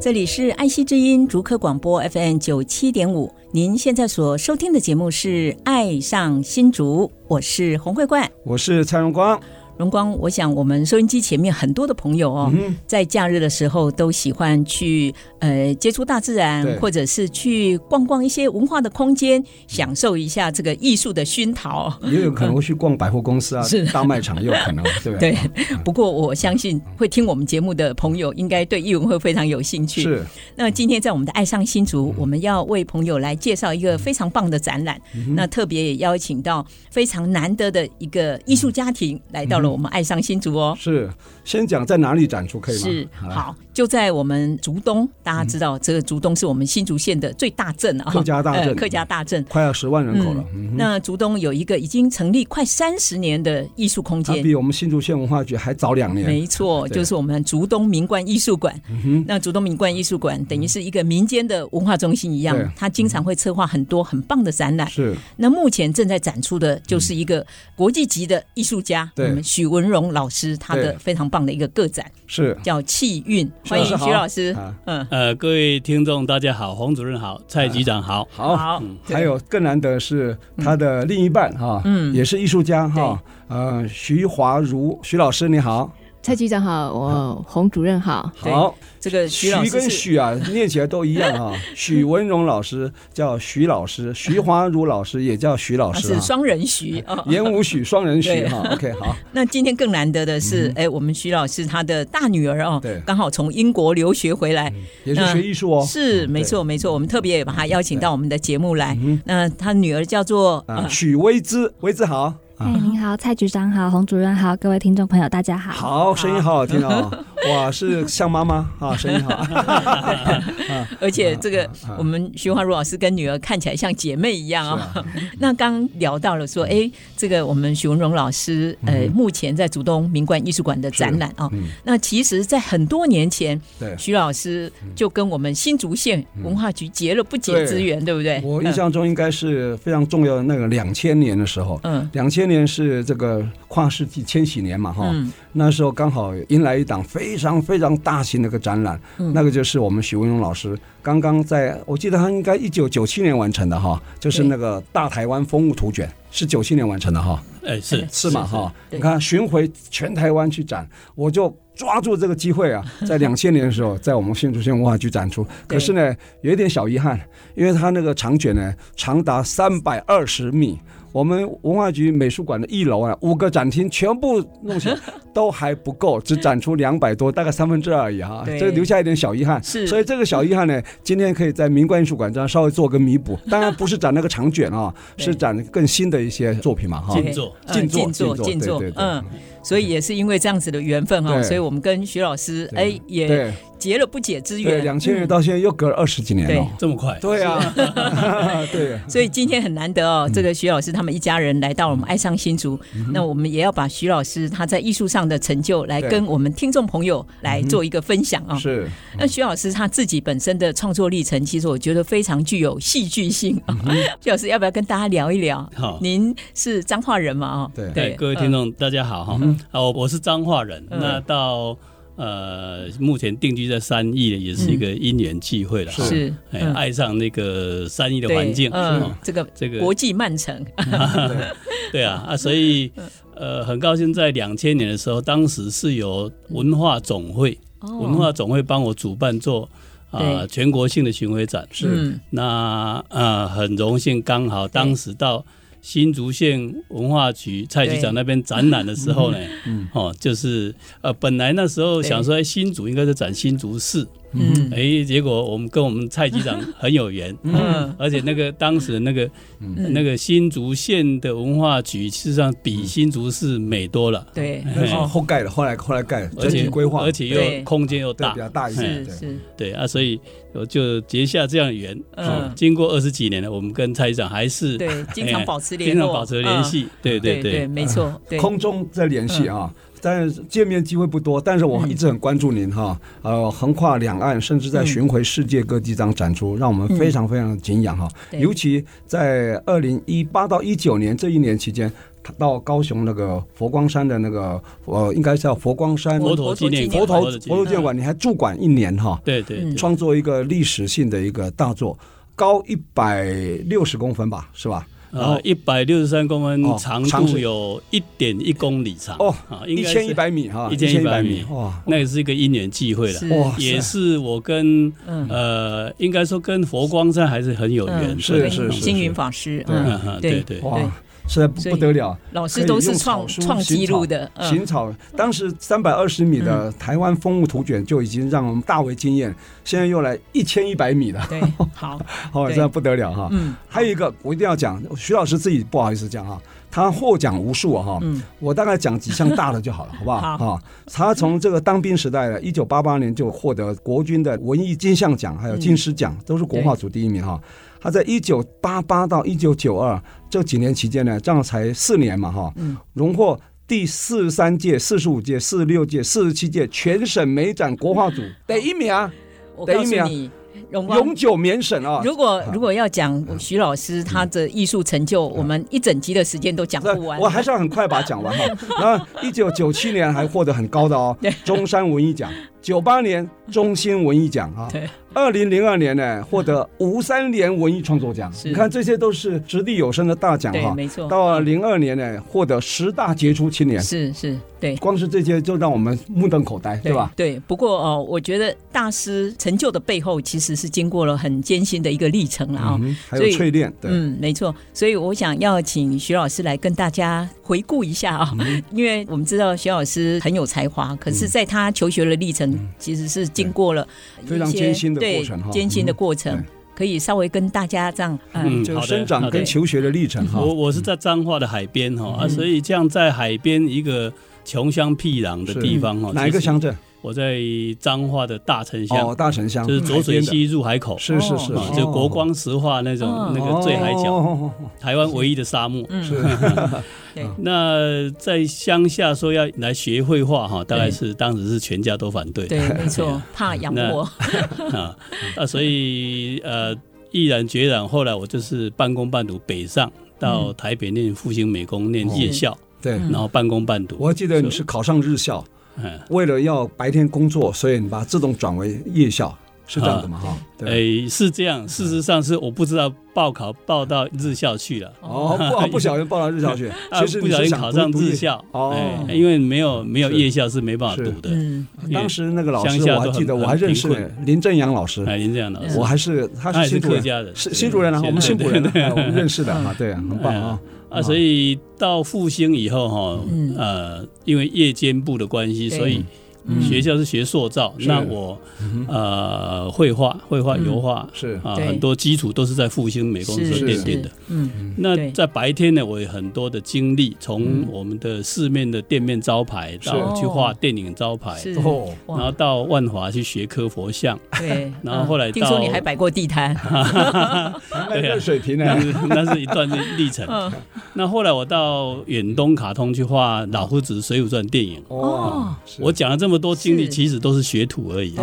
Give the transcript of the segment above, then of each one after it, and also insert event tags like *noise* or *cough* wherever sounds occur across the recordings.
这里是爱惜之音竹科广播 FM 九七点五，您现在所收听的节目是《爱上新竹》，我是洪慧冠，我是蔡荣光。荣光，我想我们收音机前面很多的朋友哦，嗯、在假日的时候都喜欢去呃接触大自然，或者是去逛逛一些文化的空间，享受一下这个艺术的熏陶。也有可能会去逛百货公司啊，*laughs* 是大卖场也有可能，*laughs* 对不对？对。不过我相信会听我们节目的朋友，应该对艺文会非常有兴趣。是。那今天在我们的爱上新竹，我们要为朋友来介绍一个非常棒的展览。嗯、那特别也邀请到非常难得的一个艺术家庭来到了。我们爱上新竹哦，是先讲在哪里展出可以吗？是好，就在我们竹东，大家知道这个竹东是我们新竹县的最大镇啊，客家大镇，客家大镇快要十万人口了。那竹东有一个已经成立快三十年的艺术空间，比我们新竹县文化局还早两年。没错，就是我们竹东明冠艺术馆。那竹东明冠艺术馆等于是一个民间的文化中心一样，它经常会策划很多很棒的展览。是。那目前正在展出的就是一个国际级的艺术家，我们许文荣老师他的非常棒的一个个展，是。叫气韵，欢迎许老师。嗯。呃，各位听众大家好，洪主任好，蔡局长好，好，好，还有更难得是他的另一半哈，嗯，也是艺术家哈，呃，徐华如徐老师你好。蔡局长好，我洪主任好。好，这个徐跟许啊，念起来都一样啊。*laughs* 许文荣老师叫徐老师，徐华如老师也叫徐老师，是双人徐，言午许双人徐哈。OK，好。*laughs* 那今天更难得的是，哎，我们徐老师他的大女儿哦，对，刚好从英国留学回来，也是学艺术哦。是，没错，没错。我们特别也把他邀请到我们的节目来。那他女儿叫做许薇姿，薇姿好。哎，您好，蔡局长好，洪主任好，各位听众朋友，大家好。好，声音好好听哦。哇，是像妈妈？啊，声音好。而且这个我们徐华如老师跟女儿看起来像姐妹一样啊。*laughs* 那刚聊到了说，哎，这个我们徐文荣老师，呃，目前在竹东明冠艺术馆的展览啊。那其实，在很多年前，对，徐老师就跟我们新竹县文化局结了不解之缘，对不对？我印象中应该是非常重要的那个两千年的时候，嗯，两千。年是这个跨世纪千禧年嘛，哈、嗯，那时候刚好迎来一档非常非常大型的一个展览，嗯、那个就是我们许文荣老师刚刚在，我记得他应该一九九七年完成的哈，就是那个大台湾风物图卷是九七年完成的哈，哎是。是嘛哈，你看巡回全台湾去展，我就抓住这个机会啊，*laughs* 在两千年的时候在我们新竹县文化局展出，可是呢有一点小遗憾，因为他那个长卷呢长达三百二十米。我们文化局美术馆的一楼啊，五个展厅全部弄起来 *laughs* 都还不够，只展出两百多，大概三分之二而已哈，这个留下一点小遗憾。是，所以这个小遗憾呢，*laughs* 今天可以在明观艺术馆这样稍微做个弥补。*laughs* 当然不是展那个长卷啊，是展更新的一些作品嘛哈。静坐，静坐，静坐，静坐，嗯。所以也是因为这样子的缘分哈，所以我们跟徐老师哎也结了不解之缘。两千年到现在又隔了二十几年了，这么快？对啊，*laughs* 对。所以今天很难得哦，这个徐老师他们一家人来到我们爱上新竹，那我们也要把徐老师他在艺术上的成就来跟我们听众朋友来做一个分享啊。是。那徐老师他自己本身的创作历程，其实我觉得非常具有戏剧性啊。*laughs* 徐老师要不要跟大家聊一聊？好，您是彰化人嘛？啊，对对，各位听众大家好哈。啊，我我是彰化人，那到呃目前定居在三义的，也是一个因缘际会了，是。爱上那个三义的环境，嗯，这个这个国际慢城，*laughs* 对啊啊，所以呃很高兴在两千年的时候，当时是由文化总会文化总会帮我主办做啊全国性的巡回展。是，那呃很荣幸，刚好当时到新竹县文化局蔡局长那边展览的时候呢，哦，就是呃本来那时候想说新竹应该是展新竹市。嗯，哎，结果我们跟我们蔡局长很有缘，嗯，*laughs* 而且那个当时那个那个新竹县的文化局，事实上比新竹市美多了，对，后盖的，后来后来盖，而且规划，而且又空间又大，比较大一些，是，对啊，所以我就结下这样的缘，嗯，经过二十几年了，我们跟蔡局长还是对经常保持联络，经常保持联系，对对对，没错，空中在联系啊。但是见面机会不多，但是我一直很关注您哈，呃，横跨两岸，甚至在巡回世界各地这样展出，让我们非常非常的敬仰哈。尤其在二零一八到一九年这一年期间，到高雄那个佛光山的那个呃，应该叫佛光山佛陀纪念佛陀佛陀纪念馆，你还驻馆一年哈？对对，创作一个历史性的一个大作，高一百六十公分吧，是吧？呃，一百六十三公分，长度有一点一公里长哦，啊，一千一百米哈，一千一百米哇，那也是一个因缘际会了，哇，也是我跟呃，应该说跟佛光山还是很有缘，是是是，星云法师，对对对。实在不得了，老师都是创创纪录的。行草当时三百二十米的台湾风物图卷就已经让我们大为惊艳，现在又来一千一百米的，对，好，*laughs* 好，这样不得了哈。嗯，还有一个我一定要讲，徐老师自己不好意思讲哈，他获奖无数啊哈。嗯，我大概讲几项大的就好了，好不好？*laughs* 好，他从这个当兵时代的一九八八年就获得国军的文艺金像奖，还有金狮奖，都是国画组第一名哈。他在一九八八到一九九二这几年期间呢，这样才四年嘛哈，荣获第四十三届、四十五届、四十六届、四十七届全省美展国画组第一名啊，第一名。永久免审啊！如果如果要讲徐老师他的艺术成就，我们一整集的时间都讲不完。我还是要很快把它讲完哈。*laughs* 然后一九九七年还获得很高的哦，中山文艺奖。九八年中心文艺奖啊。对。二零零二年呢，获得吴三连文艺创作奖。你看这些都是掷地有声的大奖哈。没错。到零二年呢，获得十大杰出青年。是是，对。光是这些就让我们目瞪口呆，对吧？对。不过哦，我觉得大师成就的背后其实。是经过了很艰辛的一个历程了啊，还有淬炼，对嗯，没错。所以我想要请徐老师来跟大家回顾一下啊，因为我们知道徐老师很有才华，可是在他求学的历程其实是经过了非常艰辛的过程，哈。艰辛的过程，可以稍微跟大家这样嗯，就生长跟求学的历程哈。我我是在彰化的海边哈啊，所以这样在海边一个穷乡僻壤的地方哈，哪一个乡镇？我在彰化的大城乡，哦，大城乡。就是浊水溪入海口，是是是，就国光石化那种那个最海角，台湾唯一的沙漠。是，*laughs* 那在乡下说要来学绘画哈，大概是当时是全家都反对，对，没错，*laughs* 怕养活 *laughs* 啊，啊，所以呃，毅然决然，后来我就是半工半读北上到台北念复兴美工念夜校，对，然后半工半读。我还记得你是考上日校。为了要白天工作，所以你把自动转为夜校，是这样的吗？哈，哎，是这样。事实上是我不知道报考报到日校去了。哦，不 *laughs* 不小心报到日校去，*laughs* 其实不小心考上日校。哦，因为没有没有夜校是没办法读的。嗯，当时那个老师我还记得，我还认识林正阳老师。哎，林正阳老师，我还是他是新客家人，是新竹人啊，我们新竹人，我们认识的啊，对啊，很棒啊。啊，所以到复兴以后哈，呃，因为夜间部的关系，所以。学校是学塑造，那我呃绘画、绘画、油画是。啊，很多基础都是在复兴美工所奠定的。嗯，那在白天呢，我有很多的经历，从我们的市面的店面招牌到去画电影招牌，然后到万华去学科佛像，对，*laughs* 然后后来听说你还摆过地摊，*laughs* 对啊，水平呢，那是一段历程。*laughs* 那后来我到远东卡通去画老夫子《水浒传》电影，哦，我讲了这么。这么多精力其实都是学徒而已，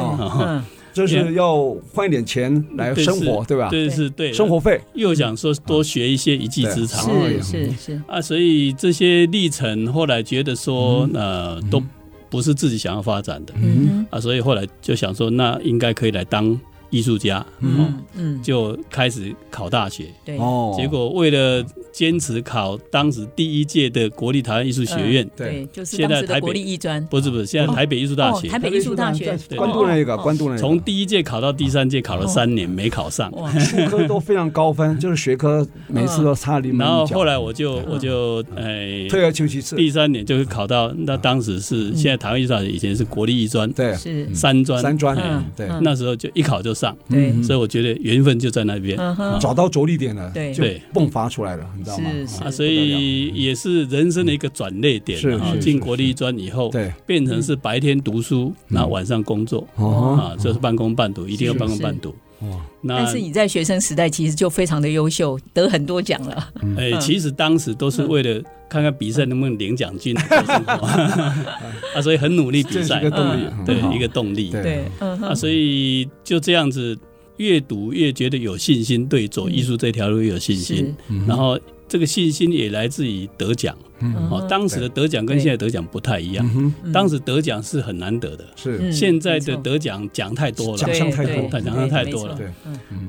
就是要换一点钱来生活，对吧？对，是对。生活费。又想说多学一些一技之长，是是是。啊，所以这些历程后来觉得说，呃，都不是自己想要发展的，嗯。啊，所以后来就想说，那应该可以来当艺术家，嗯嗯，就开始考大学，对，哦，结果为了坚持考当时第一届的国立台湾艺术学院，对，就是现在台北国立艺专，不是不是，现在台北艺术大学，台北艺术大学，关渡那个，关渡那个，从第一届考到第三届，考了三年没考上，术 *laughs* 科都非常高分，*laughs* 就是学科每次都差临门一脚。然后后来我就我就哎，退而求其次，第三年就是考到，那当时是现在台湾艺术大学以前是国立艺专，对，是。三专，三专，对，那时候就一考就上，对，所以我觉得缘分就在那边，找到着力点了，对，就迸发出来了，你知道吗？啊，所以也是人生的一个转捩点啊。进国立专以后，对，变成是白天读书，然后晚上工作，啊，就是半工半读，一定要半工半读。那但是你在学生时代其实就非常的优秀，得很多奖了。哎，其实当时都是为了看看比赛能不能领奖金，*laughs* 啊，所以很努力比赛，一个动力，对，一个动力，对，啊，所以就这样子。越读越觉得有信心，对走艺术这条路有信心，然后这个信心也来自于得奖。哦，当时的得奖跟现在得奖不太一样。当时得奖是很难得的，是。现在的得奖奖太多了，奖项太多，奖项太多了。对，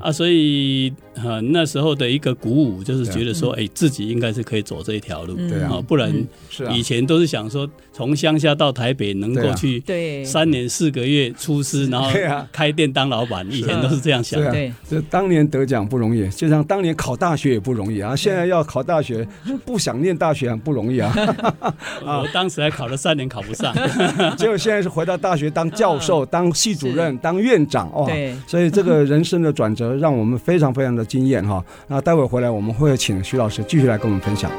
啊，所以啊，那时候的一个鼓舞就是觉得说，哎，自己应该是可以走这一条路，对啊，不然以前都是想说从乡下到台北能够去三年四个月出师，然后开店当老板，以前都是这样想。对，这当年得奖不容易，就像当年考大学也不容易啊，现在要考大学，不想念大学很不容易。容易啊！*laughs* 我当时还考了三年，考不上，*laughs* *laughs* 结果现在是回到大学当教授、当系主任、当院长哦。对，所以这个人生的转折让我们非常非常的惊艳哈。那待会回来我们会请徐老师继续来跟我们分享。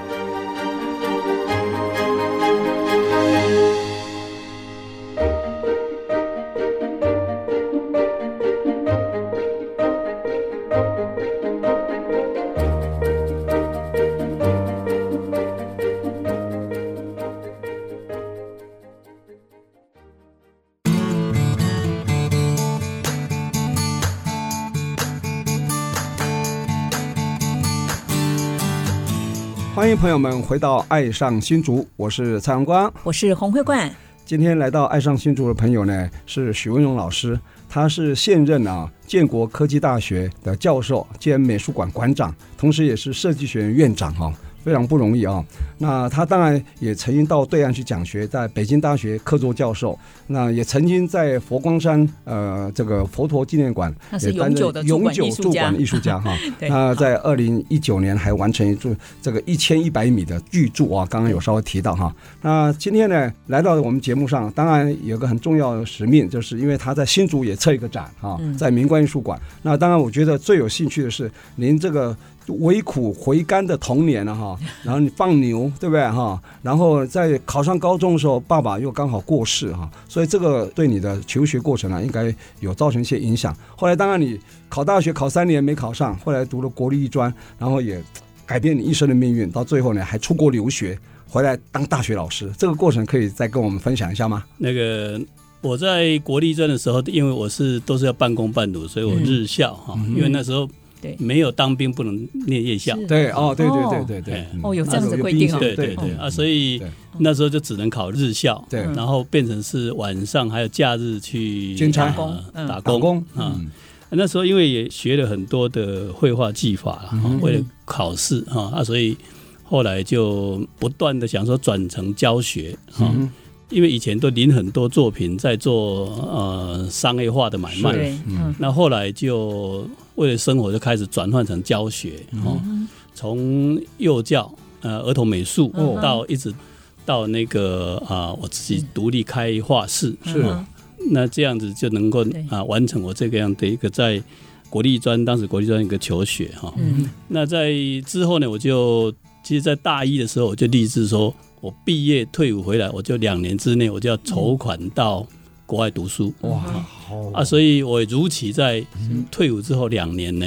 欢迎朋友们回到《爱上新竹》，我是蔡阳光，我是洪慧冠。今天来到《爱上新竹》的朋友呢，是许文荣老师，他是现任啊建国科技大学的教授兼美术馆馆长，同时也是设计学院院长哈。非常不容易啊！那他当然也曾经到对岸去讲学，在北京大学客座教授。那也曾经在佛光山呃这个佛陀纪念馆也担任永久驻馆艺术家 *laughs* 哈。那在二零一九年还完成一座这个一千一百米的巨著啊，刚刚有稍微提到哈。那今天呢来到我们节目上，当然有个很重要的使命，就是因为他在新竹也策一个展哈，在明观艺术馆。那当然我觉得最有兴趣的是您这个。为苦回甘的童年了哈，然后你放牛对不对哈？然后在考上高中的时候，爸爸又刚好过世哈，所以这个对你的求学过程呢，应该有造成一些影响。后来当然你考大学考三年没考上，后来读了国立艺专，然后也改变你一生的命运，到最后呢还出国留学，回来当大学老师。这个过程可以再跟我们分享一下吗？那个我在国立艺专的时候，因为我是都是要半工半读，所以我日校哈，嗯、因为那时候。对，没有当兵不能念夜校。对，哦，对对对对对。哦，有这样子规定啊。对对对啊，所以那时候就只能考日校。对。然后变成是晚上还有假日去打工，打工啊。那时候因为也学了很多的绘画技法了，为了考试啊，所以后来就不断的想说转成教学啊。因为以前都领很多作品在做呃商业化的买卖，嗯，那后来就为了生活就开始转换成教学哦，从幼教呃儿童美术到一直到那个啊我自己独立开画室是，那这样子就能够啊完成我这个样的一个在国立专当时国立专一个求学哈，那在之后呢，我就其实，在大一的时候我就立志说。我毕业退伍回来，我就两年之内我就要筹款到国外读书。哇，好啊！所以我如期在退伍之后两年呢，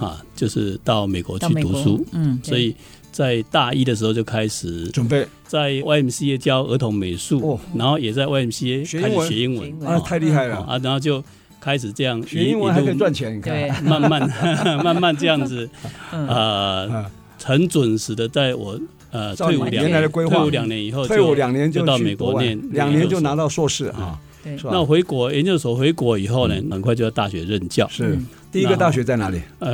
啊，就是到美国去读书。嗯，所以在大一的时候就开始准备在 YMCA 教儿童美术，然后也在 YMCA 开始学英文。啊，太厉害了啊！然后就开始这样学英文还可以赚钱，你看，*laughs* 慢慢 *laughs* 慢慢这样子，*laughs* 呃，很准时的在我。呃，退伍两年，退伍两年以后，退伍两年就到美国念，两年就拿到硕士啊。对，那我回国研究所回国以后呢，很快就要大学任教。是第一个大学在哪里？呃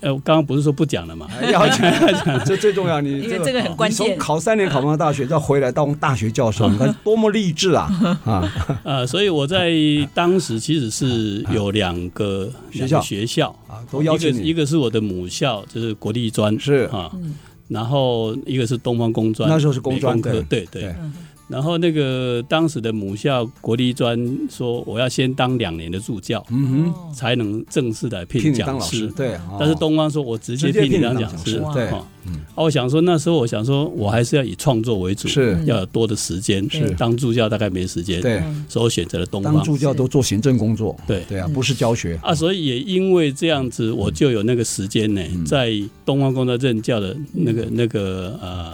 呃，我刚刚不是说不讲了吗？*laughs* 要讲，这最重要。你因为这个很关键。从考三年考不上大学，再回来当大学教授，*laughs* 你看多么励志啊！啊，*laughs* 呃，所以我在当时其实是有两个学校学校啊，都邀请你。一个是我的母校，就是国立专是啊，然后一个是东方工专，那时候是工专科，对对。然后那个当时的母校国立专说，我要先当两年的助教，嗯哼，才能正式来聘讲师。对，但是东方说我直接聘你当讲师。对，啊，我想说那时候我想说我还是要以创作为主，是要有多的时间。是当助教大概没时间，对，所以我选择了东方。当助教都做行政工作，对对啊，不是教学啊。所以也因为这样子，我就有那个时间呢，在东方工作任教的那个那个呃，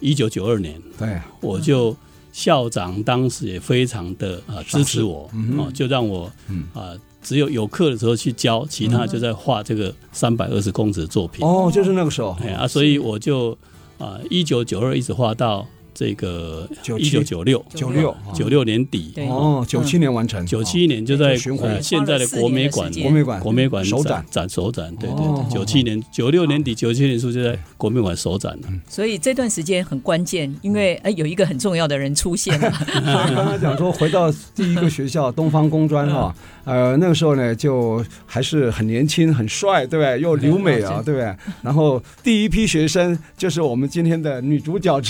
一九九二年，对，我就。校长当时也非常的啊支持我，哦，就让我啊只有有课的时候去教，其他就在画这个三百二十公尺的作品。哦，就是那个时候，哎啊，所以我就啊一九九二一直画到。这个一九九六九六九六年底。哦，九七年完成，九七年就在现在的国美馆国美馆。国美馆首展。展首展，对对对，九七年九六年底九七年初就在国美馆首展了。所以这段时间很关键，因为哎有一个很重要的人出现了。*laughs* 刚刚讲说回到第一个学校东方工专哈，呃那个时候呢就还是很年轻很帅，对不对？又留美啊，对不对？然后第一批学生就是我们今天的女主角。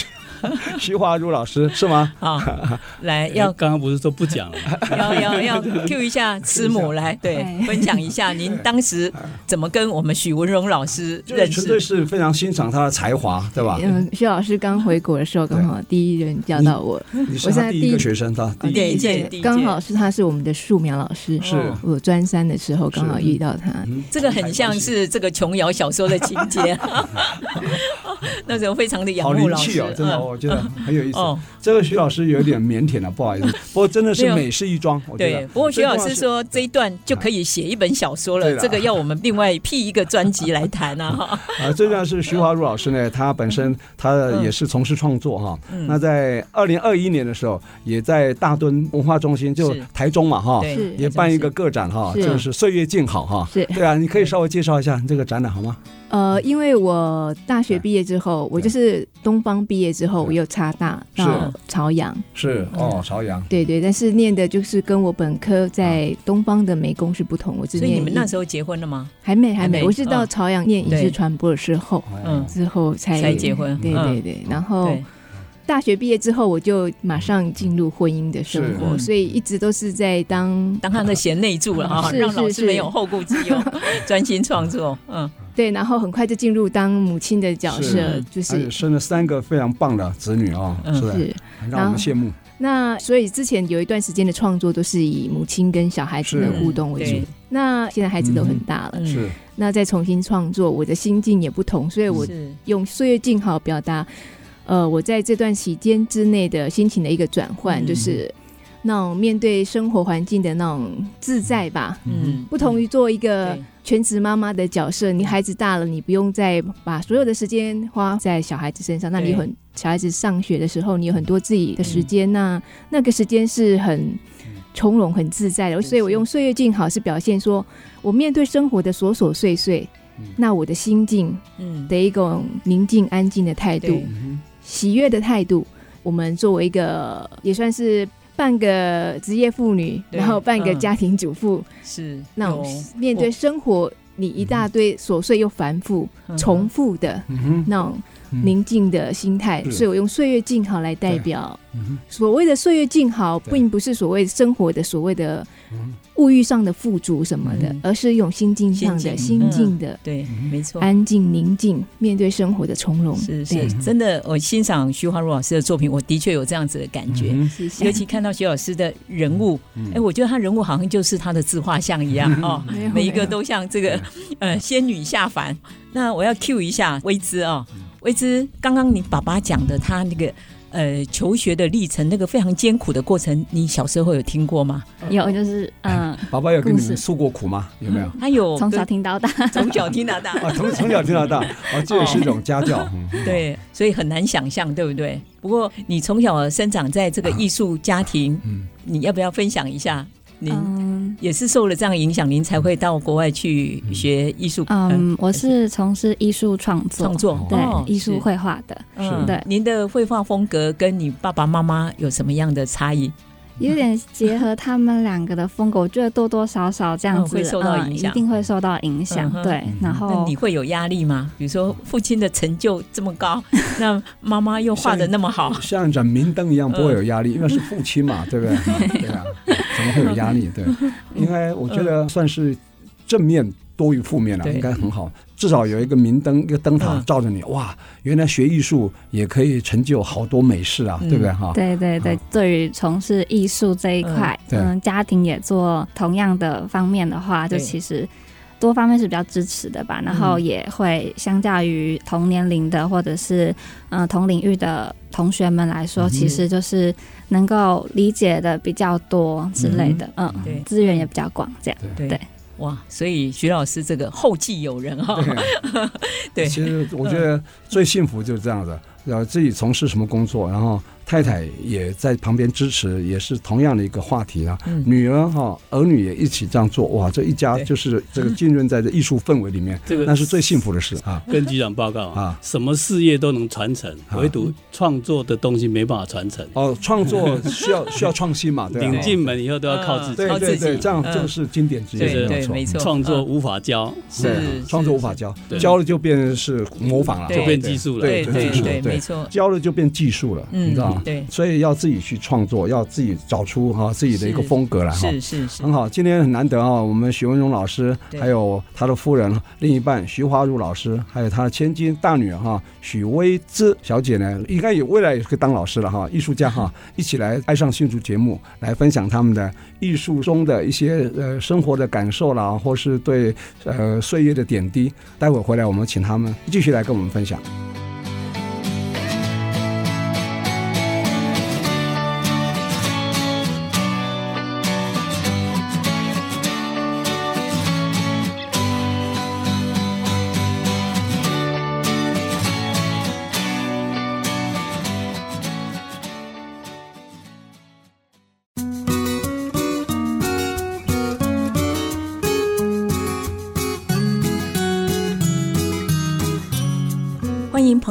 *laughs* 徐华如老师是吗？啊，来要刚刚不是说不讲了，要要要 Q 一下 *laughs* 师母来对 *laughs* 分享一下您当时怎么跟我们许文荣老师认识？绝对是非常欣赏他的才华，对吧？嗯，徐老师刚回国的时候，刚好第一人教到我，我是他第一个学生，他第一届刚好是他是我们的树苗老师，是。我专三的时候刚好遇到他，这个很像是这个琼瑶小说的情节，那时候非常的仰慕老师，真的。我觉得很有意思。这个徐老师有点腼腆了，*laughs* 不好意思。不过真的是美事一桩。对，不过徐老师说这一段就可以写一本小说了。这个要我们另外辟一个专辑来谈啊。*laughs* 啊，最重要是徐华如老师呢，他本身他也是从事创作哈。那在二零二一年的时候，也在大墩文化中心，就台中嘛哈，也办一个个展哈，就是岁月静好哈。对啊，你可以稍微介绍一下这个展览好吗？呃，因为我大学毕业之后，我就是东方毕业之后，我又插大到朝阳，是哦，朝阳，对对，但是念的就是跟我本科在东方的美工是不同，我是念。所以你们那时候结婚了吗？还没，还没，我是到朝阳念影视传播的时候，嗯，之后才才结婚，对对对，然后。大学毕业之后，我就马上进入婚姻的生活，所以一直都是在当当他的贤内助了哈，让老师没有后顾之忧，*laughs* 专心创作。嗯，对，然后很快就进入当母亲的角色，就是生了三个非常棒的子女啊，是让我们羡慕。那所以之前有一段时间的创作都是以母亲跟小孩子的互动为主。那现在孩子都很大了，是那再重新创作，我的心境也不同，所以我用岁月静好表达。呃，我在这段期间之内的心情的一个转换，就是那种面对生活环境的那种自在吧。嗯，不同于做一个全职妈妈的角色，你孩子大了，你不用再把所有的时间花在小孩子身上。那你很小孩子上学的时候，你有很多自己的时间，那那个时间是很从容、很自在的。所以我用岁月静好是表现说我面对生活的琐琐碎碎，那我的心境的一种宁静安静的态度。喜悦的态度，我们作为一个也算是半个职业妇女，然后半个家庭主妇，是那种面对生活，你一大堆琐碎又繁复、重复的那种宁静的心态，所以我用岁月静好来代表。所谓的岁月静好，并不是所谓生活的所谓的。物欲上的富足什么的，而是一种心境上的心境的，对，没错，安静宁静面对生活的从容，是是，真的。我欣赏徐华如老师的作品，我的确有这样子的感觉。尤其看到徐老师的人物，哎，我觉得他人物好像就是他的自画像一样 *laughs* 哦，每一个都像这个呃仙女下凡。那我要 cue 一下薇姿啊，薇姿，刚刚你爸爸讲的他那个。呃求学的历程，那个非常艰苦的过程，你小时候有听过吗？有，就是嗯，爸爸有跟你们诉过苦吗？有没有？*laughs* 他有，*laughs* 从小听到大，从小听到大啊，从从小听到大啊，这也是一种家教。对，所以很难想象，对不对？不过你从小生长在这个 *coughs* 艺术家庭，嗯，你要不要分享一下？您也是受了这样影响，您才会到国外去学艺术。嗯，我是从事艺术创作，创作对艺术绘画的。嗯，对，您的绘画风格跟你爸爸妈妈有什么样的差异？有点结合他们两个的风格，我觉得多多少少这样子会受到影响，一定会受到影响。对，然后你会有压力吗？比如说父亲的成就这么高，*laughs* 那妈妈又画的那么好，像盏明灯一样不会有压力，因为是父亲嘛，对不对？*laughs* 对啊，怎么会有压力？*laughs* 对，应该我觉得算是正面多于负面了，应该很好。至少有一个明灯，一个灯塔照着你，哇！原来学艺术也可以成就好多美事啊，对不对？哈，对对对。对于从事艺术这一块，嗯，家庭也做同样的方面的话，就其实多方面是比较支持的吧。然后也会相较于同年龄的或者是嗯同领域的同学们来说，其实就是能够理解的比较多之类的，嗯，对。资源也比较广，这样对。哇，所以徐老师这个后继有人哈，*laughs* 对，其实我觉得最幸福就是这样子，然后自己从事什么工作，然后。太太也在旁边支持，也是同样的一个话题啊。女儿哈，儿女也一起这样做，哇，这一家就是这个浸润在这艺术氛围里面，这个那是最幸福的事。啊。跟局长报告啊，什么事业都能传承，唯独创作的东西没办法传承。哦，创作需要 *laughs* 需要创新嘛，对。领进门以后都要靠自己，对对对，这样这个是经典之一，对，没错。创作无法教，是创作无法教，教了就变成是模仿了，就变技术了，对对对，没错。教了就变技术了，你知道吗？对，所以要自己去创作，要自己找出哈自己的一个风格来哈。是是是，很好。今天很难得啊，我们许文荣老师，还有他的夫人、另一半徐华如老师，还有他的千金大女儿哈许薇姿小姐呢，应该也未来也可以当老师了哈，艺术家哈，一起来爱上新竹节目来分享他们的艺术中的一些呃生活的感受啦，或是对呃岁月的点滴。待会回来我们请他们继续来跟我们分享。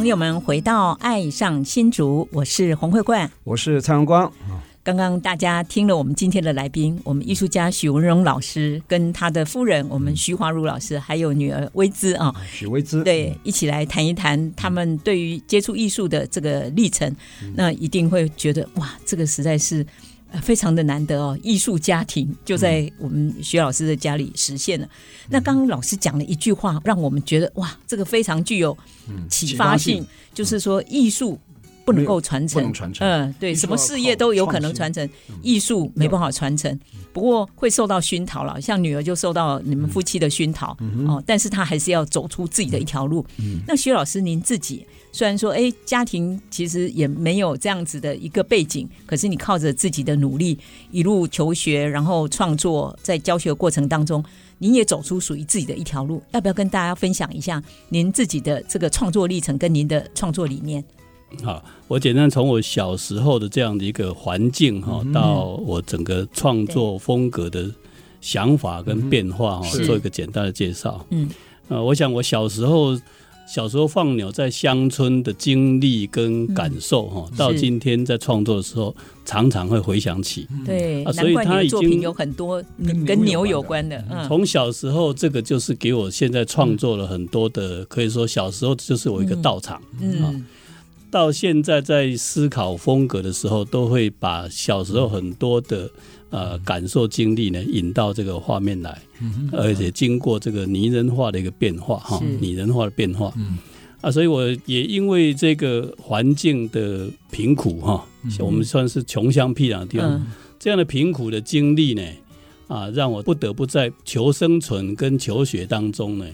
友们，回到爱上新竹，我是洪慧冠，我是蔡荣光。刚刚大家听了我们今天的来宾，我们艺术家许文荣老师跟他的夫人，我们徐华如老师，还有女儿薇姿啊，许薇姿，对，一起来谈一谈他们对于接触艺术的这个历程。那一定会觉得哇，这个实在是。非常的难得哦，艺术家庭就在我们徐老师的家里实现了。嗯、那刚刚老师讲了一句话，让我们觉得哇，这个非常具有启发性，就是说艺术不能够传承，嗯，对，什么事业都有可能传承，艺术没办法传承。不过会受到熏陶了，像女儿就受到你们夫妻的熏陶哦，但是她还是要走出自己的一条路。那徐老师您自己？虽然说，哎，家庭其实也没有这样子的一个背景，可是你靠着自己的努力，一路求学，然后创作，在教学过程当中，您也走出属于自己的一条路。要不要跟大家分享一下您自己的这个创作历程跟您的创作理念？好，我简单从我小时候的这样的一个环境哈，到我整个创作风格的想法跟变化哈，做一个简单的介绍。嗯，呃，我想我小时候。小时候放牛在乡村的经历跟感受哈，到今天在创作的时候，常常会回想起。对，所以他已经有很多跟牛有关的。从小时候，这个就是给我现在创作了很多的，可以说小时候就是我一个道场。嗯，到现在在思考风格的时候，都会把小时候很多的。呃，感受经历呢，引到这个画面来，嗯、而且经过这个拟人化的一个变化哈，拟人化的变化，嗯、啊，所以我也因为这个环境的贫苦哈，嗯、我们算是穷乡僻壤的地方，嗯、这样的贫苦的经历呢，啊，让我不得不在求生存跟求学当中呢，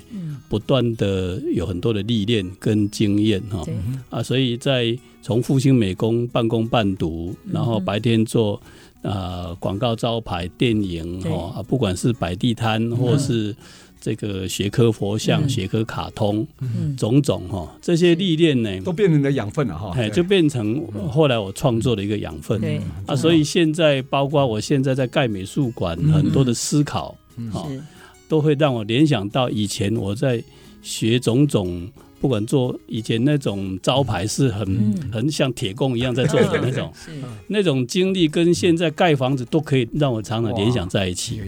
不断的有很多的历练跟经验哈。啊，所以在从复兴美工半工半读，然后白天做啊广告招牌、电影哈啊，不管是摆地摊或是。这个学科佛像、学科卡通，种种哈，这些历练呢，都变成了养分了哈。哎，就变成后来我创作的一个养分。啊，所以现在包括我现在在盖美术馆，很多的思考，哈，都会让我联想到以前我在学种种。不管做以前那种招牌是很、嗯、很像铁工一样在做的那种，那种经历跟现在盖房子都可以让我常常联想在一起。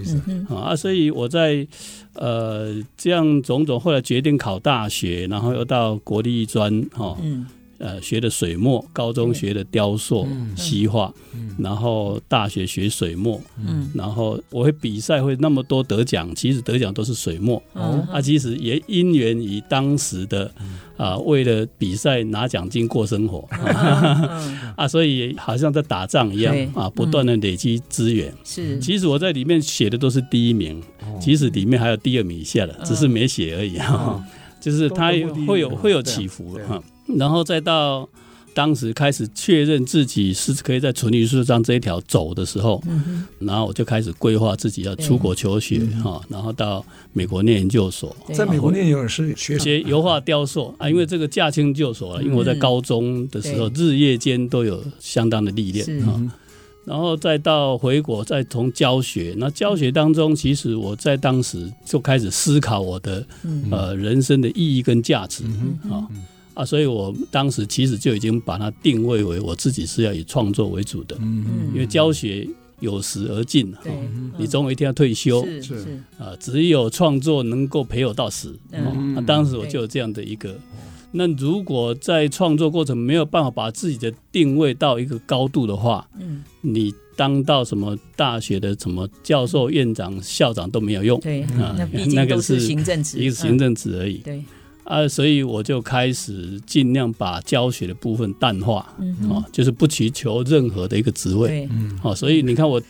啊，所以我在呃这样种种后来决定考大学，然后又到国立艺专哈。嗯呃，学的水墨，高中学的雕塑、西画，然后大学学水墨，嗯，然后我会比赛会那么多得奖，其实得奖都是水墨，哦，啊，其实也因缘于当时的啊，为了比赛拿奖金过生活，*laughs* 啊，所以好像在打仗一样啊，不断的累积资源，是，其实我在里面写的都是第一名，其实里面还有第二名以下的，只是没写而已哈，*laughs* 就是它会有会有起伏哈。然后再到当时开始确认自己是可以在纯艺术上这一条走的时候，然后我就开始规划自己要出国求学哈，然后到美国念研究所，在美国念研究所是学学油画雕塑啊，因为这个驾轻就熟了，因为我在高中的时候日夜间都有相当的历练哈，然后再到回国再从教学，那教学当中其实我在当时就开始思考我的呃人生的意义跟价值啊。啊，所以我当时其实就已经把它定位为我自己是要以创作为主的，嗯嗯，因为教学有时而尽，对，你总有一天要退休，是是啊，只有创作能够陪我到死，嗯，啊，当时我就有这样的一个，那如果在创作过程没有办法把自己的定位到一个高度的话，嗯，你当到什么大学的什么教授、院长、校长都没有用，对，啊，那毕竟都是行政职，一个行政职而已，对。啊，所以我就开始尽量把教学的部分淡化，嗯、哼就是不祈求任何的一个职位，嗯哦，所以你看我，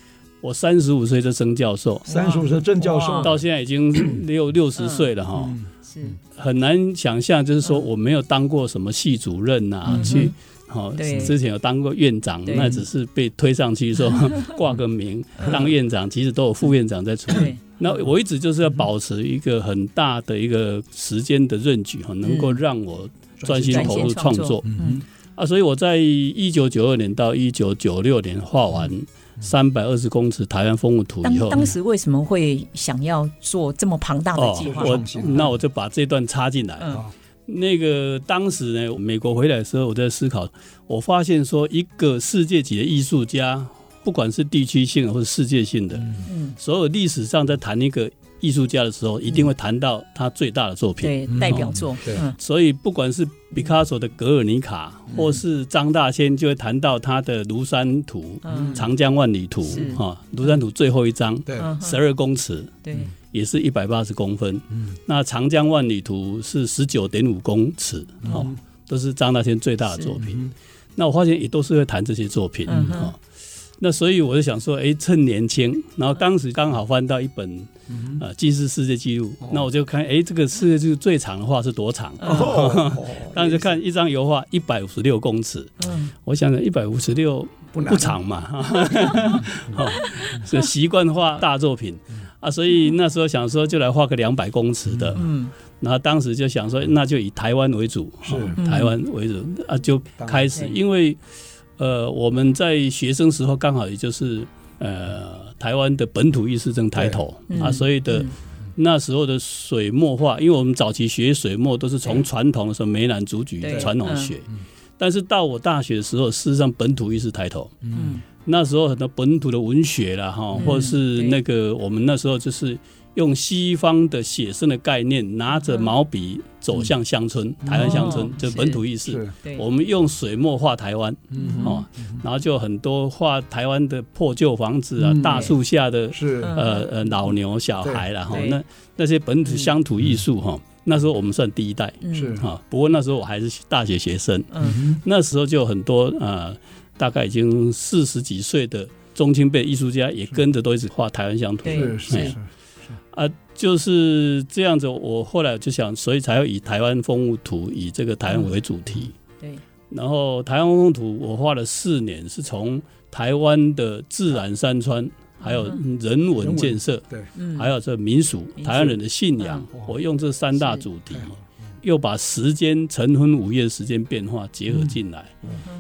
我三十五岁就升教授，三十五岁正教授，到现在已经六六十岁了哈，是很难想象，就是说我没有当过什么系主任啊，嗯、去。好，之前有当过院长，那只是被推上去说 *laughs* 挂个名当院长，其实都有副院长在处理。那我一直就是要保持一个很大的一个时间的 range 哈，能够让我专心投入创作。嗯啊，所以我在一九九二年到一九九六年画完三百二十公尺台湾风物图以后，当时为什么会想要做这么庞大的计划？我那我就把这段插进来。那个当时呢，美国回来的时候，我在思考，我发现说，一个世界级的艺术家，不管是地区性的或者世界性的，嗯，所有历史上在谈一个艺术家的时候，一定会谈到他最大的作品，对，代表作，对。所以不管是毕卡索的《格尔尼卡》，或是张大千，就会谈到他的《庐山图》《长江万里图》哈，《庐山图》最后一章，对，十二公尺，对。也是一百八十公分，嗯、那长江万里图是十九点五公尺，哦，嗯、都是张大千最大的作品。嗯、那我发现也都是会谈这些作品，嗯、哦，那所以我就想说，哎，趁年轻，然后当时刚好翻到一本，嗯、哼。呃，吉尼斯世界纪录，哦、那我就看，哎，这个世界纪录最长的画是多长？哦，*laughs* 当时就看一张油画一百五十六公尺，嗯，我想想一百五十六不长嘛，好，*laughs* 是习惯画大作品。啊，所以那时候想说就来画个两百公尺的，嗯，然后当时就想说那就以台湾为主，是。台湾为主啊，就开始，因为呃我们在学生时候刚好也就是呃台湾的本土意识正抬头啊，所以的那时候的水墨画，因为我们早期学水墨都是从传统的时候梅兰竹菊传统学，但是到我大学的时候，事实上本土意识抬头，嗯。那时候很多本土的文学啦，哈，或是那个我们那时候就是用西方的写生的概念，拿着毛笔走向乡村，台湾乡村就本土意识。我们用水墨画台湾，哦，然后就很多画台湾的破旧房子啊，大树下的呃呃老牛小孩啦，哈，那那些本土乡土艺术哈，那时候我们算第一代，是。哈。不过那时候我还是大学学生，那时候就很多呃。大概已经四十几岁的中青辈艺术家也跟着都一直画台湾乡土。是是是啊，就是这样子。我后来就想，所以才要以台湾风物图，以这个台湾为主题。对。然后台湾风物图我画了四年，是从台湾的自然山川，还有人文建设，对，还有这民俗，台湾人的信仰，我用这三大主题。又把时间晨昏午夜时间变化结合进来，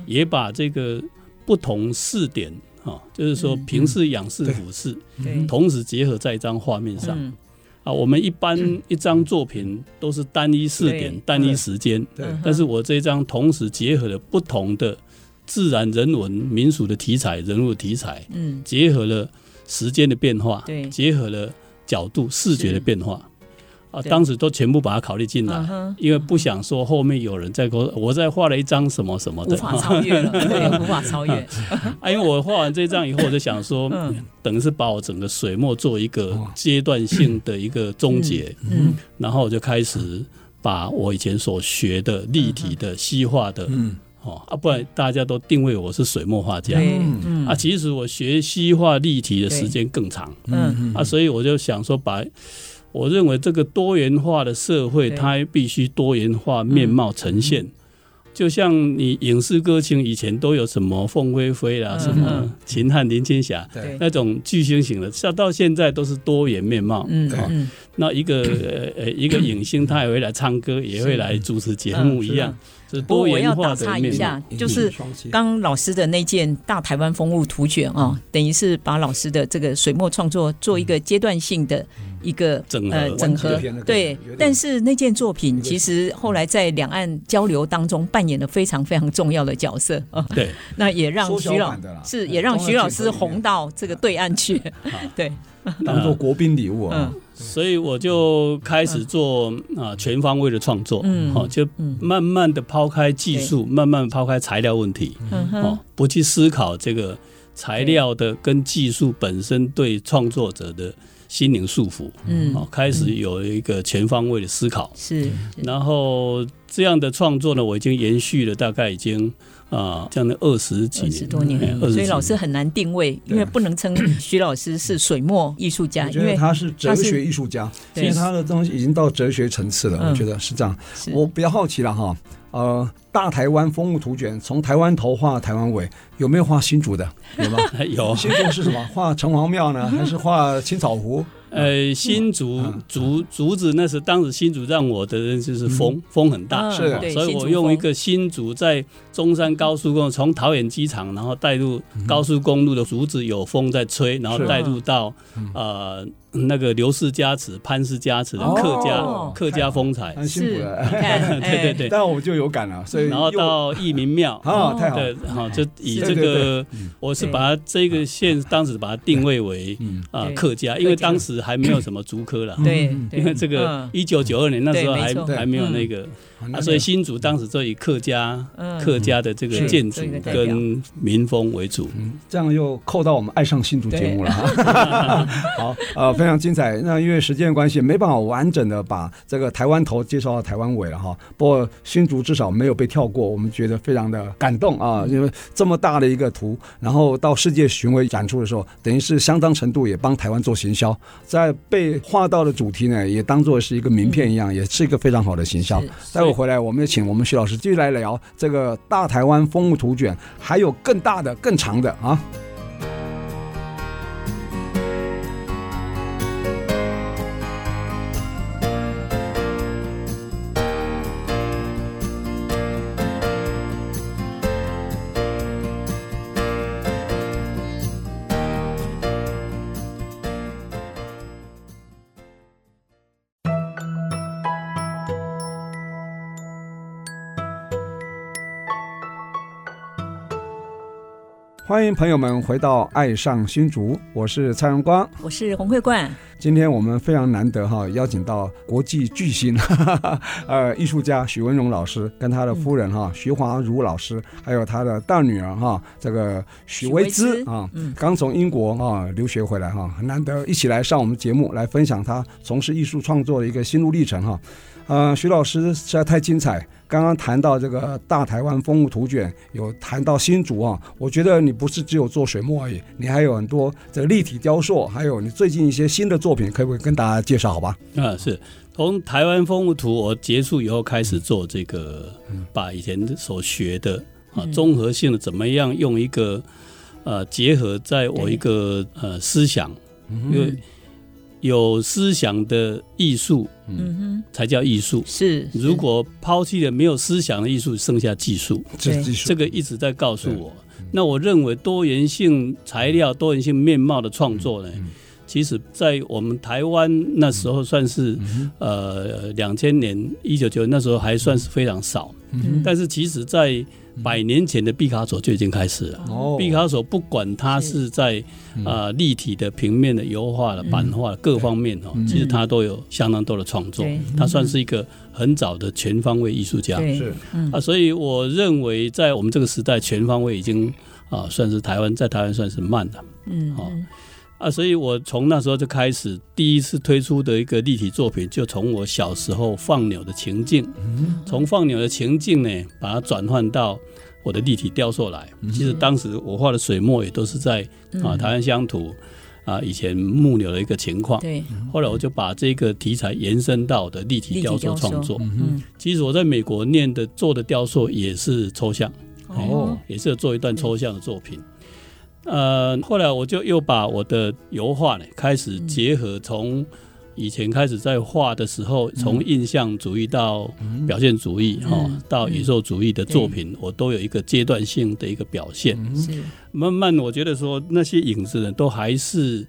也把这个不同视点哈，就是说平视、仰视、俯视，同时结合在一张画面上。嗯、啊，我们一般 *coughs* 一张作品都是单一视点、单一时间，但是我这张同时结合了不同的自然、人文、民俗的题材、人物的题材，嗯，结合了时间的变化，对，结合了角度、视觉的变化。啊，当时都全部把它考虑进来，因为不想说后面有人在说我在画了一张什么什么的，无法超越了，*laughs* 对，无法超越。啊，因为我画完这张以后，我就想说，等于是把我整个水墨做一个阶段性的一个终结，嗯，然后我就开始把我以前所学的立体的、西画的，嗯，哦，啊，不然大家都定位我是水墨画家，嗯，啊，其实我学西画立体的时间更长，嗯，啊，所以我就想说把。我认为这个多元化的社会，它必须多元化面貌呈现。就像你影视歌星以前都有什么凤飞飞啦，什么秦汉林青霞，那种巨星型的，像到现在都是多元面貌。嗯，那一个呃一个影星，他也会来唱歌，也会来主持节目一样。是多元化的面貌。我要打岔一下，就是刚老师的那件大台湾风物图卷啊，等于是把老师的这个水墨创作做一个阶段性的。一个整呃整合。对，但是那件作品其实后来在两岸交流当中扮演了非常非常重要的角色啊。对，*laughs* 那也让徐老是也让徐老师红到这个对岸去，*laughs* 对，当做国宾礼物啊。所以我就开始做啊全方位的创作，嗯，好，就慢慢的抛开技术，慢慢抛开材料问题，哦，不去思考这个材料的跟技术本身对创作者的。心灵束缚，嗯，哦，开始有一个全方位的思考，是，然后这样的创作呢，我已经延续了大概已经啊，这样的二十几年，二十多年，所以老师很难定位，因为不能称 *laughs* 徐老师是水墨艺术家，因为他是哲学艺术家，其实他的东西已经到哲学层次了，我觉得是这样。我比较好奇了哈，呃，大台湾风物图卷从台湾头画台湾尾，有没有画新竹的？*laughs* 有吗？有。新竹是什么？画城隍庙呢，还是画青草湖？呃，新竹竹竹子，那时当时新竹让我的人就是风风很大，是，所以我用一个新竹在中山高速公路从桃园机场，然后带入高速公路的竹子有风在吹，然后带入到呃。那个刘氏家祠、潘氏家祠的客家客家风采，很辛苦的，*laughs* 对对对。但我就有感了，所以然后到义民庙。啊，*laughs* 太好，好就以这个，我是把它这个县当时把它定位为啊客家，因为当时还没有什么竹科了，对，因为这个一九九二年那时候还还没有那个。啊，所以新竹当时就以客家、客家的这个建筑跟民风为主，这样又扣到我们爱上新竹节目了。*laughs* 好，呃，非常精彩。那因为时间关系，没办法完整的把这个台湾头介绍到台湾尾了哈。不过新竹至少没有被跳过，我们觉得非常的感动啊。因为这么大的一个图，然后到世界巡回展出的时候，等于是相当程度也帮台湾做行销，在被画到的主题呢，也当做是一个名片一样，也是一个非常好的行销。回来，我们就请我们徐老师继续来聊这个大台湾风物图卷，还有更大的、更长的啊。欢迎朋友们回到《爱上新竹》，我是蔡荣光，我是洪慧冠。今天我们非常难得哈，邀请到国际巨星，哈 *laughs* 哈呃，艺术家许文荣老师跟他的夫人哈徐华如老师，还有他的大女儿哈这个许薇姿啊，刚从英国啊留学回来哈，很难得一起来上我们节目来分享他从事艺术创作的一个心路历程哈。呃，徐老师实在太精彩。刚刚谈到这个大台湾风物图卷，有谈到新竹啊，我觉得你不是只有做水墨而已，你还有很多这个立体雕塑，还有你最近一些新的作品，可不可以跟大家介绍？好吧？啊，是从台湾风物图我结束以后开始做这个，把以前所学的啊综合性的怎么样用一个呃结合在我一个呃思想，因为。有思想的艺术，嗯。哼，才叫艺术。是，如果抛弃了没有思想的艺术，剩下技术。这技术，这个一直在告诉我。那我认为多元性材料、多元性面貌的创作呢，其实，在我们台湾那时候算是，呃，两千年一九九那时候还算是非常少。但是，其实，在百年前的毕卡索就已经开始了。哦，毕卡索不管他是在啊、呃、立体的、平面的、油画的、版画的各方面哦，其实他都有相当多的创作。他算是一个很早的全方位艺术家。是。啊，所以我认为在我们这个时代，全方位已经啊算是台湾在台湾算是慢的。嗯，好。啊，所以我从那时候就开始第一次推出的一个立体作品，就从我小时候放牛的情境，从放牛的情境呢，把它转换到我的立体雕塑来。其实当时我画的水墨也都是在啊台湾乡土啊以前牧牛的一个情况。对。后来我就把这个题材延伸到我的立体雕塑创作。嗯。其实我在美国念的做的雕塑也是抽象，哦，也是做一段抽象的作品。呃，后来我就又把我的油画呢开始结合，从以前开始在画的时候，从印象主义到表现主义哈、嗯，到宇宙主义的作品，我都有一个阶段性的一个表现。慢慢我觉得说那些影子呢，都还是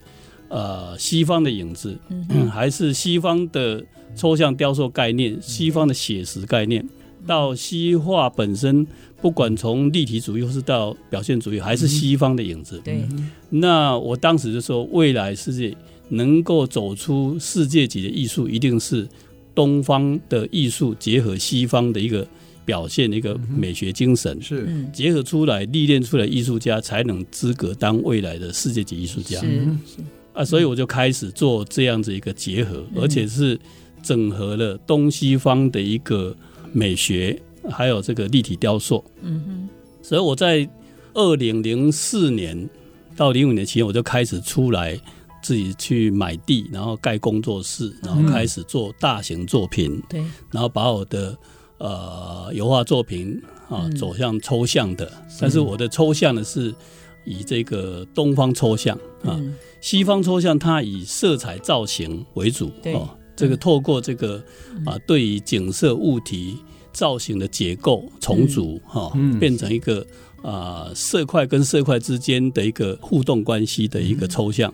呃西方的影子，*clears throat* 还是西方的抽象雕塑概念，西方的写实概念，到西画本身。不管从立体主义或是到表现主义，还是西方的影子。对，那我当时就说，未来世界能够走出世界级的艺术，一定是东方的艺术结合西方的一个表现的一个美学精神，是结合出来历练出来艺术家才能资格当未来的世界级艺术家。是啊，所以我就开始做这样子一个结合，而且是整合了东西方的一个美学。还有这个立体雕塑，嗯哼，所以我在二零零四年到零五年期间，我就开始出来自己去买地，然后盖工作室，然后开始做大型作品，对，然后把我的呃油画作品啊走向抽象的，但是我的抽象呢是以这个东方抽象啊，西方抽象它以色彩造型为主，对，这个透过这个啊对于景色物体。造型的结构重组哈，变成一个啊色块跟色块之间的一个互动关系的一个抽象。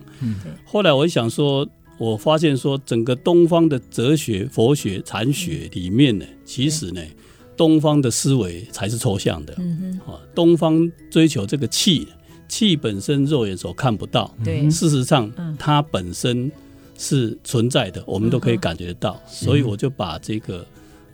后来我想说，我发现说，整个东方的哲学、佛学、禅学里面呢，其实呢，东方的思维才是抽象的。啊，东方追求这个气，气本身肉眼所看不到，事实上它本身是存在的，我们都可以感觉得到。所以我就把这个。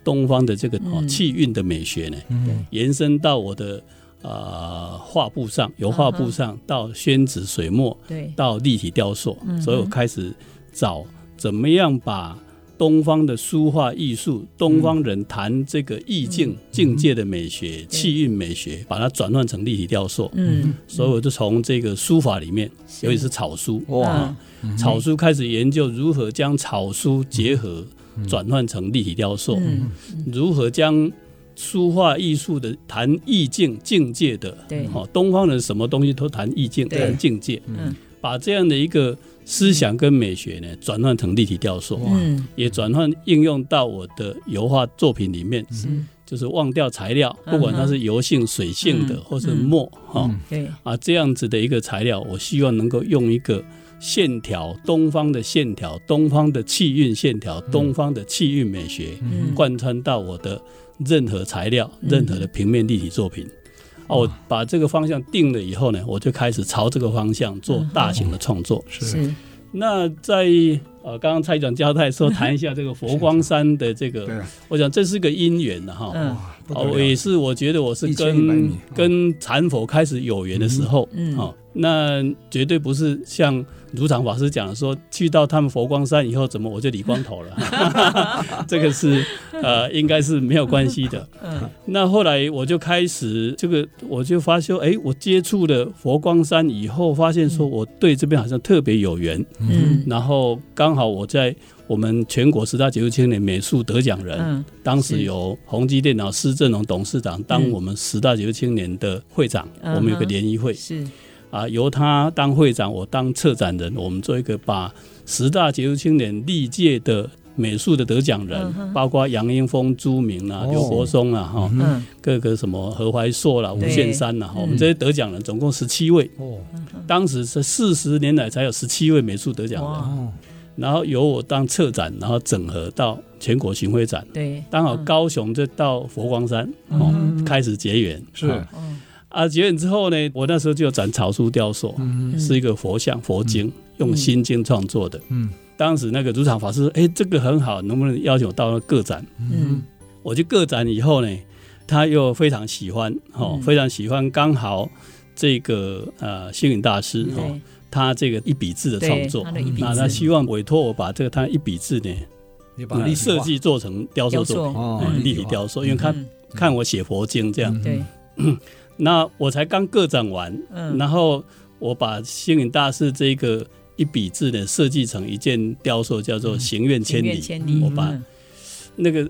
东方的这个气韵的美学呢，嗯、延伸到我的啊画布上，油画布上到宣纸水墨，对，到立体雕塑，嗯、所以我开始找怎么样把东方的书画艺术，东方人谈这个意境境界的美学、气韵美学，把它转换成立体雕塑。嗯，所以我就从这个书法里面，尤其是草书，哇，草书开始研究如何将草书结合。转换成立体雕塑，如何将书画艺术的谈意境境界的，对，哦，东方人什么东西都谈意境、谈境界，嗯，把这样的一个思想跟美学呢，转换成立体雕塑，嗯，也转换应用到我的油画作品里面，嗯，就是忘掉材料，不管它是油性、水性的，或是墨，哈，对，啊，这样子的一个材料，我希望能够用一个。线条，东方的线条，东方的气韵线条，东方的气韵美学，贯穿到我的任何材料、任何的平面立体作品。哦，我把这个方向定了以后呢，我就开始朝这个方向做大型的创作。是。那在呃，刚刚蔡长交代说，谈一下这个佛光山的这个，我想这是个因缘的哈。哦，也是我觉得我是跟跟禅佛开始有缘的时候，嗯，那绝对不是像。如常法师讲的说，去到他们佛光山以后，怎么我就理光头了？*laughs* 这个是呃，应该是没有关系的。嗯，那后来我就开始这个，我就发现，哎，我接触了佛光山以后，发现说我对这边好像特别有缘。嗯，然后刚好我在我们全国十大杰出青年美术得奖人，嗯、当时有宏基电脑施正荣董事长当我们十大杰出青年的会长，嗯、我们有个联谊会。是。啊，由他当会长，我当策展人，我们做一个把十大杰出青年历届的美术的得奖人，嗯、包括杨英风、朱铭啊、刘国松啊，哈、嗯，各个什么何怀硕啦、吴宪山呐，我们这些得奖人总共十七位。哦，当时是四十年来才有十七位美术得奖人，然后由我当策展，然后整合到全国巡回展。对，刚好高雄就到佛光山，哦，开始结缘是。啊，结缘之后呢，我那时候就展草书雕塑，嗯、是一个佛像佛经，嗯、用心经创作的。嗯，当时那个主场法师说：“哎，这个很好，能不能邀请我到那个展？”嗯，我去个展以后呢，他又非常喜欢，哦，嗯、非常喜欢，刚好这个呃星云大师哦，他这个一笔字的创作，那他希望委托我把这个他一笔字呢，你把设计做成雕塑作品，哦，立体雕塑，因为他看我写佛经这样，对。*clears throat* 那我才刚个展完，嗯，然后我把星云大师这个一笔字呢设计成一件雕塑，叫做《行愿千里》。我把那个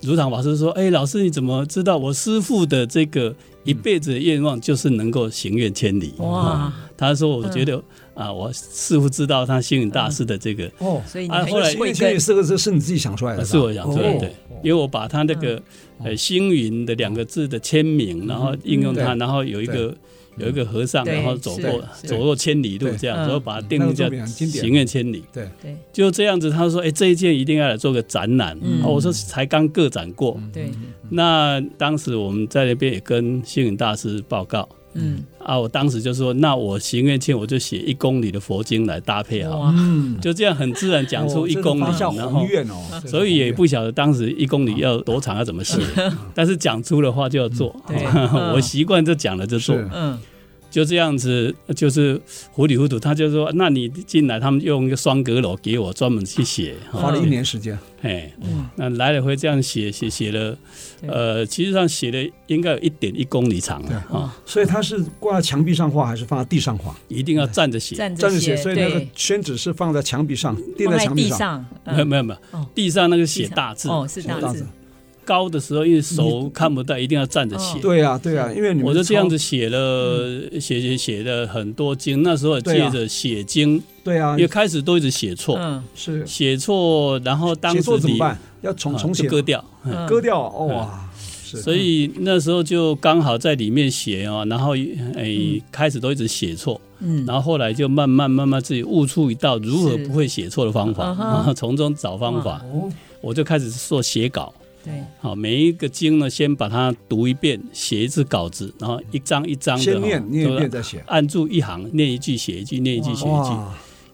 如常法师说：“哎，老师你怎么知道我师父的这个一辈子的愿望就是能够行愿千里？”哇！他说：“我觉得啊，我似乎知道他星云大师的这个哦，所以啊，后来行愿千里四个字是你自己想出来的，是我想出来的，对，因为我把他那个。”呃，星云的两个字的签名，然后应用它，然后有一个有一个和尚，然后走过走过千里路这样，然后把它定名叫“行愿千里”。对对，就这样子。他说：“哎，这一件一定要来做个展览。”我说：“才刚个展过。”对，那当时我们在那边也跟星云大师报告。嗯。啊，我当时就说，那我行愿签，我就写一公里的佛经来搭配好，嗯，就这样很自然讲出一公里，然后，所以也不晓得当时一公里要多长，要怎么写，但是讲出的话就要做，*laughs* 我习惯就讲了就做，嗯。就这样子，就是糊里糊涂，他就说：“那你进来，他们用一个双阁楼给我专门去写，*laughs* 花了一年时间。”哎，那来了回这样写写写了，呃，其实上写的应该有一点一公里长啊。所以他是挂在墙壁上画，还是放在地上画？一定要站着写，站着写。所以那个宣纸是放在墙壁上，垫在墙壁上。没有没有没有，地上那个写大字哦，是大字。高的时候，因为手看不到，一定要站着写。对呀，对呀，因为我就这样子写了，写写写了很多经。那时候借着写经，对啊，因为开始都一直写错，是。写错，然后当时怎么办？要重重写，割掉，割掉，哇！所以那时候就刚好在里面写哦，然后诶，开始都一直写错，嗯，然后后来就慢慢慢慢自己悟出一道如何不会写错的方法，然后 *laughs* 从中找方法，我就开始做写稿。对，好，每一个经呢，先把它读一遍，写一次稿子，然后一张一张的，先念念一遍再写，按住一行，念一句写一句，念一句写一句，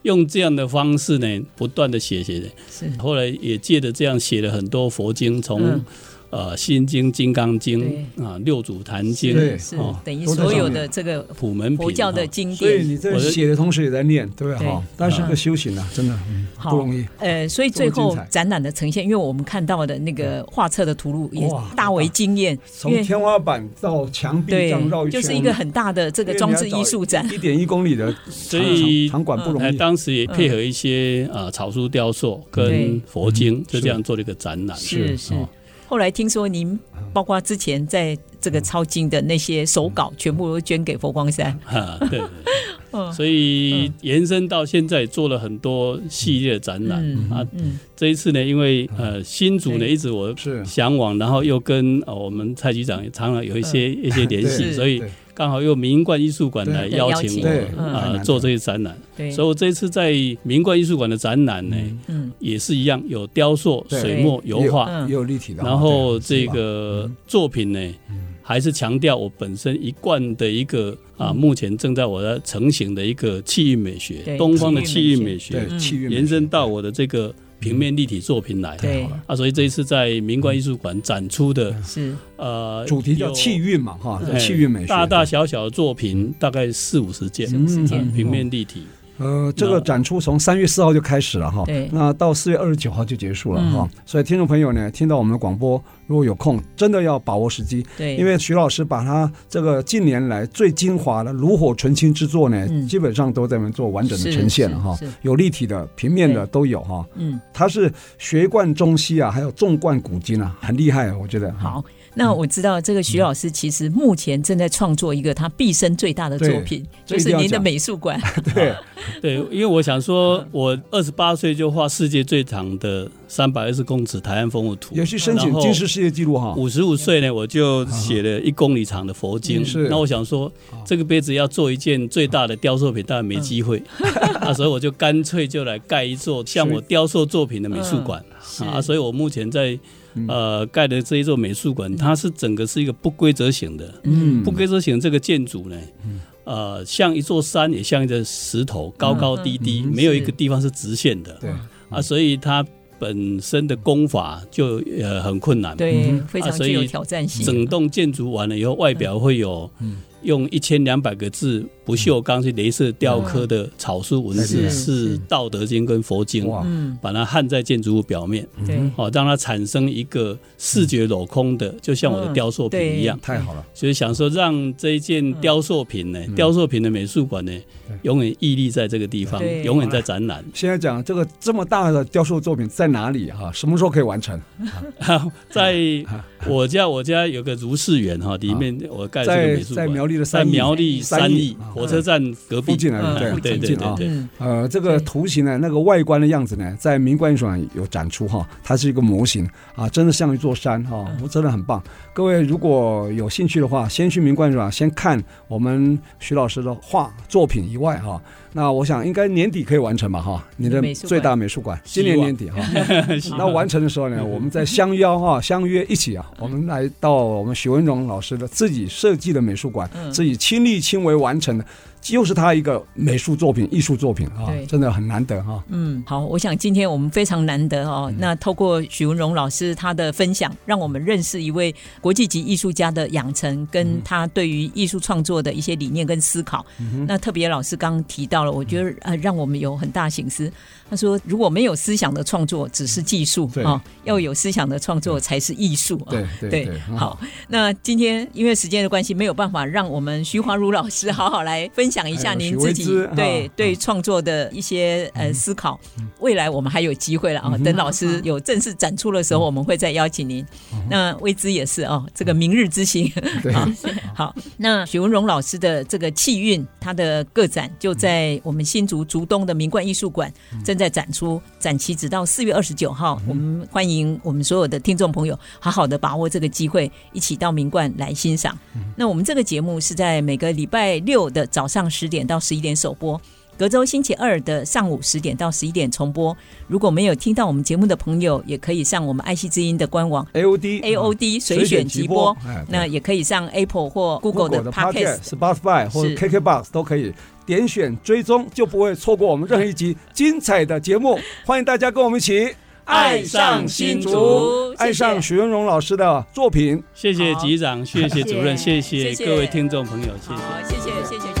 用这样的方式呢，不断的写写的。是，后来也借着这样写了很多佛经，从。呃，《心经》《金刚经》啊，《六祖坛经》是等于所有的这个普门佛教的经典。所以你在写的同时也在念，对不对哈。但是个修行啊，真的不容易。呃，所以最后展览的呈现，因为我们看到的那个画册的图录也大为惊艳，从天花板到墙壁这样绕一圈，就是一个很大的这个装置艺术展，一点一公里的，所以场馆不容易。当时也配合一些呃草书雕塑跟佛经，就这样做了一个展览。是是。后来听说您包括之前在这个抄经的那些手稿，全部都捐给佛光山。啊，对，所以延伸到现在做了很多系列展览。啊。这一次呢，因为呃新竹呢一直我向往，然后又跟我们蔡局长常常有一些一些联系，所以。刚好用明冠艺术馆来邀请我啊做这些展览，所以我这次在民冠艺术馆的展览呢，也是一样有雕塑、水墨、油画，也有立体的。然后这个作品呢，还是强调我本身一贯的一个啊，目前正在我的成型的一个气韵美学，东方的气韵美学，延伸到我的这个。平面立体作品来，对。啊，所以这一次在明冠艺术馆展出的是。呃，主题叫气韵嘛，哈，气韵美学，大大小小的作品大概四五十件，平面立体，呃，这个展出从三月四号就开始了哈，那到四月二十九号就结束了哈。所以听众朋友呢，听到我们的广播，如果有空，真的要把握时机。对，因为徐老师把他这个近年来最精华的炉火纯青之作呢，基本上都在我们做完整的呈现了哈，有立体的、平面的都有哈。嗯，他是学贯中西啊，还有纵贯古今啊，很厉害啊，我觉得。好。那我知道这个徐老师其实目前正在创作一个他毕生最大的作品，就是您的美术馆。*laughs* 对对，因为我想说，我二十八岁就画世界最长的三百二十公尺台湾风物图，也去申请吉尼斯世界纪录哈。五十五岁呢，我就写了一公里长的佛经。那我想说，这个杯子要做一件最大的雕塑品，当然没机会。*laughs* 啊，所以我就干脆就来盖一座像我雕塑作品的美术馆啊。所以我目前在。呃，盖的这一座美术馆，它是整个是一个不规则型的。嗯，不规则型这个建筑呢，呃，像一座山，也像一个石头，高高低低，没有一个地方是直线的。对啊，所以它本身的工法就呃很困难。对，非常具有挑战性。整栋建筑完了以后，外表会有用一千两百个字。不锈钢去镭射雕刻的草书文字，是《道德经》跟《佛经》，把它焊在建筑物表面，哦，让它产生一个视觉镂空的，就像我的雕塑品一样，太好了。所以想说，让这一件雕塑品呢，雕塑品的美术馆呢，永远屹立在这个地方，永远在展览。现在讲这个这么大的雕塑作品在哪里哈？什么时候可以完成？*laughs* 在我家，我家有个如是园哈，里面我盖这个美术馆，栗的在苗栗三义。火车站隔壁进来的，对对对对，呃，这个图形呢，那个外观的样子呢，在民观艺术馆有展出哈，它是一个模型啊，真的像一座山哈，真的很棒。各位如果有兴趣的话，先去民观艺术馆先看我们徐老师的画作品以外哈。那我想应该年底可以完成吧，哈，你的最大美术馆今年年底哈，*laughs* *laughs* 那完成的时候呢，我们再相邀哈，相约一起啊，*laughs* 我们来到我们许文荣老师的自己设计的美术馆，自己亲力亲为完成的。又是他一个美术作品、艺术作品啊，真的很难得哈。嗯，好，我想今天我们非常难得哦。那透过许文荣老师他的分享，让我们认识一位国际级艺术家的养成，跟他对于艺术创作的一些理念跟思考。那特别老师刚刚提到了，我觉得呃，让我们有很大醒思。他说：“如果没有思想的创作，只是技术啊；要有思想的创作，才是艺术啊。”对对对，好。那今天因为时间的关系，没有办法让我们徐华如老师好好来分享一下您自己对对创作的一些呃思考。未来我们还有机会了啊！等老师有正式展出的时候，我们会再邀请您。那魏之也是哦，这个明日之星。好，*laughs* 好。那许文荣老师的这个气韵，他的个展就在我们新竹竹东的名冠艺术馆正在展出，展期直到四月二十九号。我们欢迎我们所有的听众朋友，好好的把握这个机会，一起到名冠来欣赏。那我们这个节目是在每个礼拜六的早上十点到十一点首播，隔周星期二的上午十点到十一点重播。如果没有听到我们节目的朋友，也可以上我们爱惜之音的官网 AOD AOD 随选直播。那也可以上 Apple 或 Google 的 Podcast、Spotify 或 KKBox 都可以。点选追踪，就不会错过我们任何一集精彩的节目。欢迎大家跟我们一起爱上新竹，爱上许文荣老师的作品。谢谢局长，谢谢主任，谢谢各位听众朋友，谢谢，谢谢，谢谢